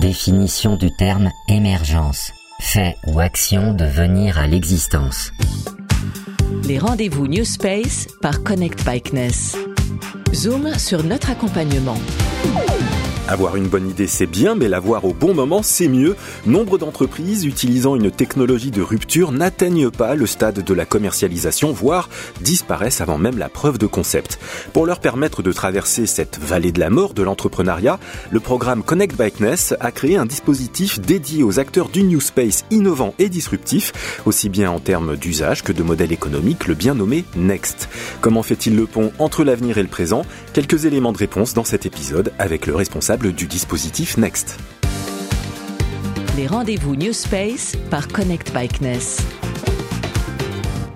Définition du terme émergence. Fait ou action de venir à l'existence. Les rendez-vous New Space par Connect Bikeness. Zoom sur notre accompagnement. Avoir une bonne idée, c'est bien, mais l'avoir au bon moment, c'est mieux. Nombre d'entreprises utilisant une technologie de rupture n'atteignent pas le stade de la commercialisation, voire disparaissent avant même la preuve de concept. Pour leur permettre de traverser cette vallée de la mort de l'entrepreneuriat, le programme Connect Bikeness a créé un dispositif dédié aux acteurs du New Space innovant et disruptif, aussi bien en termes d'usage que de modèle économique, le bien nommé Next. Comment fait-il le pont entre l'avenir et le présent? Quelques éléments de réponse dans cet épisode avec le responsable du dispositif Next. Les rendez-vous New Space par Connect Bikeness.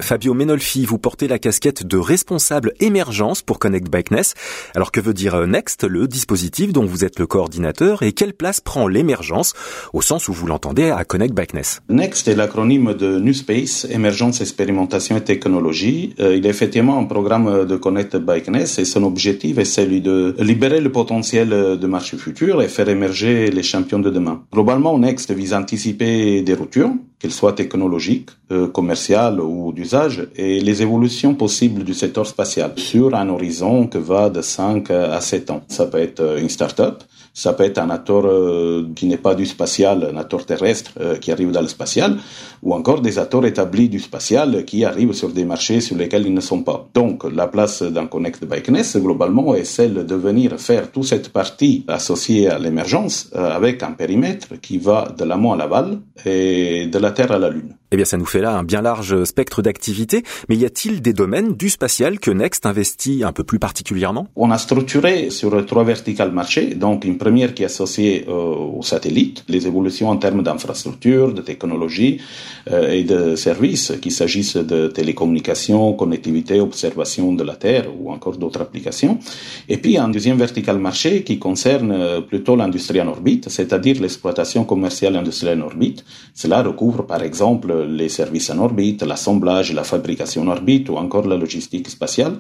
Fabio Menolfi, vous portez la casquette de responsable émergence pour Connect Bikeness. Alors que veut dire euh, Next, le dispositif dont vous êtes le coordinateur, et quelle place prend l'émergence au sens où vous l'entendez à Connect Bikeness Next est l'acronyme de New Space, émergence, expérimentation et technologie. Euh, il est effectivement un programme de Connect Bikeness et son objectif est celui de libérer le potentiel de marché futur et faire émerger les champions de demain. Globalement, Next vise à anticiper des ruptures, qu'elles soient technologiques, euh, commerciales ou d'usage et les évolutions possibles du secteur spatial sur un horizon que va de 5 à 7 ans. Ça peut être une start-up, ça peut être un acteur euh, qui n'est pas du spatial, un acteur terrestre euh, qui arrive dans le spatial, ou encore des acteurs établis du spatial qui arrivent sur des marchés sur lesquels ils ne sont pas. Donc la place d'un Connect Bikeness, globalement, est celle de venir faire toute cette partie associée à l'émergence euh, avec un périmètre qui va de l'amont à l'aval et de la Terre à la Lune. Eh bien, ça nous fait là un bien large spectre d'activités. Mais y a-t-il des domaines du spatial que Next investit un peu plus particulièrement? On a structuré sur trois verticales marchés. Donc, une première qui est associée euh, aux satellites, les évolutions en termes d'infrastructures, de technologies euh, et de services, qu'il s'agisse de télécommunications, connectivité, observation de la Terre ou encore d'autres applications. Et puis, un deuxième vertical marché qui concerne euh, plutôt l'industrie en orbite, c'est-à-dire l'exploitation commerciale industrielle en orbite. Cela recouvre, par exemple, les services en orbite, l'assemblage la fabrication en orbite ou encore la logistique spatiale.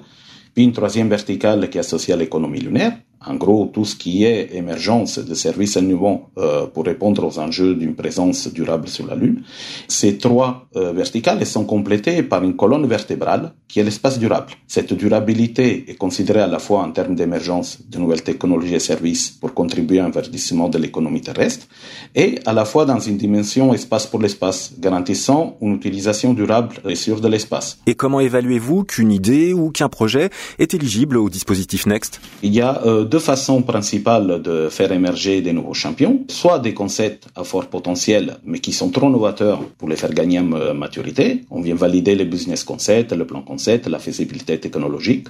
Puis une troisième verticale qui est associée à l'économie lunaire, en gros tout ce qui est émergence de services innovants euh, pour répondre aux enjeux d'une présence durable sur la Lune. Ces trois euh, verticales sont complétées par une colonne vertébrale qui est l'espace durable. Cette durabilité est considérée à la fois en termes d'émergence de nouvelles technologies et services pour contribuer à un verdissement de l'économie terrestre et à la fois dans une dimension espace pour l'espace, garantissant une utilisation durable et sûre de l'espace. Et comment évaluez-vous qu'une idée ou qu'un projet est éligible au dispositif Next? Il y a euh, deux façons principales de faire émerger des nouveaux champions, soit des concepts à fort potentiel, mais qui sont trop novateurs pour les faire gagner en maturité. On vient valider les business concepts, le plan concept, la faisabilité technologique.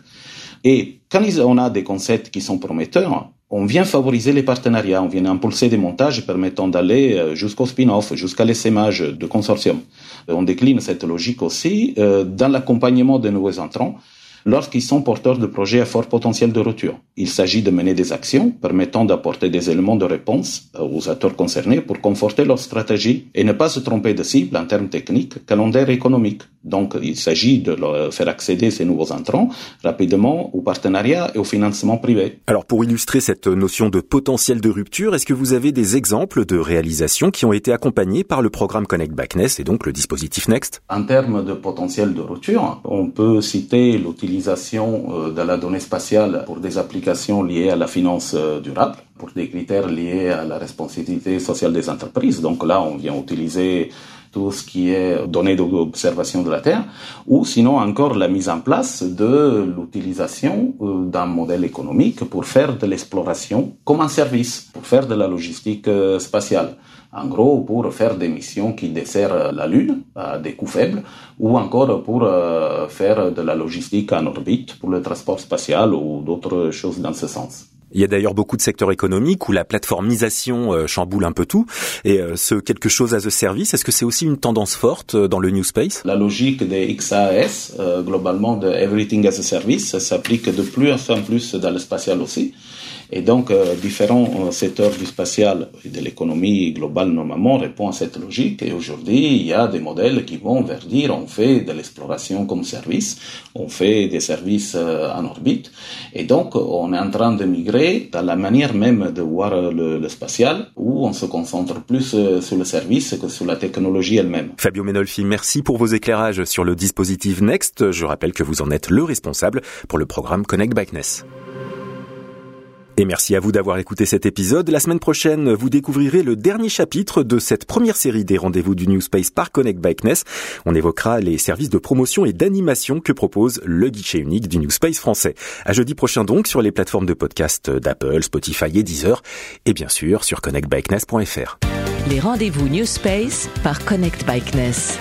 Et quand on a des concepts qui sont prometteurs, on vient favoriser les partenariats, on vient impulser des montages permettant d'aller euh, jusqu'au spin-off, jusqu'à l'essaimage de consortiums. On décline cette logique aussi euh, dans l'accompagnement des nouveaux entrants lorsqu'ils sont porteurs de projets à fort potentiel de rupture. Il s'agit de mener des actions permettant d'apporter des éléments de réponse euh, aux acteurs concernés pour conforter leur stratégie et ne pas se tromper de cible en termes techniques, calendaire et économiques. Donc, il s'agit de leur faire accéder ces nouveaux entrants rapidement au partenariat et au financement privé. Alors, pour illustrer cette notion de potentiel de rupture, est-ce que vous avez des exemples de réalisations qui ont été accompagnées par le programme Connect Backness et donc le dispositif Next? En termes de potentiel de rupture, on peut citer euh, de la donnée spatiale pour des applications liées à la finance euh, durable pour des critères liés à la responsabilité sociale des entreprises. Donc là, on vient utiliser tout ce qui est données d'observation de la Terre, ou sinon encore la mise en place de l'utilisation euh, d'un modèle économique pour faire de l'exploration comme un service, pour faire de la logistique euh, spatiale. En gros, pour faire des missions qui desserrent la Lune à des coûts faibles, ou encore pour euh, faire de la logistique en orbite pour le transport spatial ou d'autres choses dans ce sens. Il y a d'ailleurs beaucoup de secteurs économiques où la plateformisation euh, chamboule un peu tout. Et euh, ce quelque chose as a service, est-ce que c'est aussi une tendance forte euh, dans le New Space? La logique des XaaS, globalement de Everything as a Service, s'applique de plus en plus dans le spatial aussi. Et donc, euh, différents euh, secteurs du spatial et de l'économie globale normalement répondent à cette logique. Et aujourd'hui, il y a des modèles qui vont vers dire on fait de l'exploration comme service, on fait des services euh, en orbite. Et donc, on est en train de migrer dans la manière même de voir le, spatial, où on se concentre plus sur le service que sur la technologie elle-même. Fabio Menolfi, merci pour vos éclairages sur le dispositif Next. Je rappelle que vous en êtes le responsable pour le programme Connect Bikeness. Et merci à vous d'avoir écouté cet épisode. La semaine prochaine, vous découvrirez le dernier chapitre de cette première série des rendez-vous du New Space par Connect Bikeness. On évoquera les services de promotion et d'animation que propose le guichet unique du New Space français. À jeudi prochain donc sur les plateformes de podcast d'Apple, Spotify et Deezer. Et bien sûr sur connectbikeness.fr. Les rendez-vous New Space par Connect Bikeness.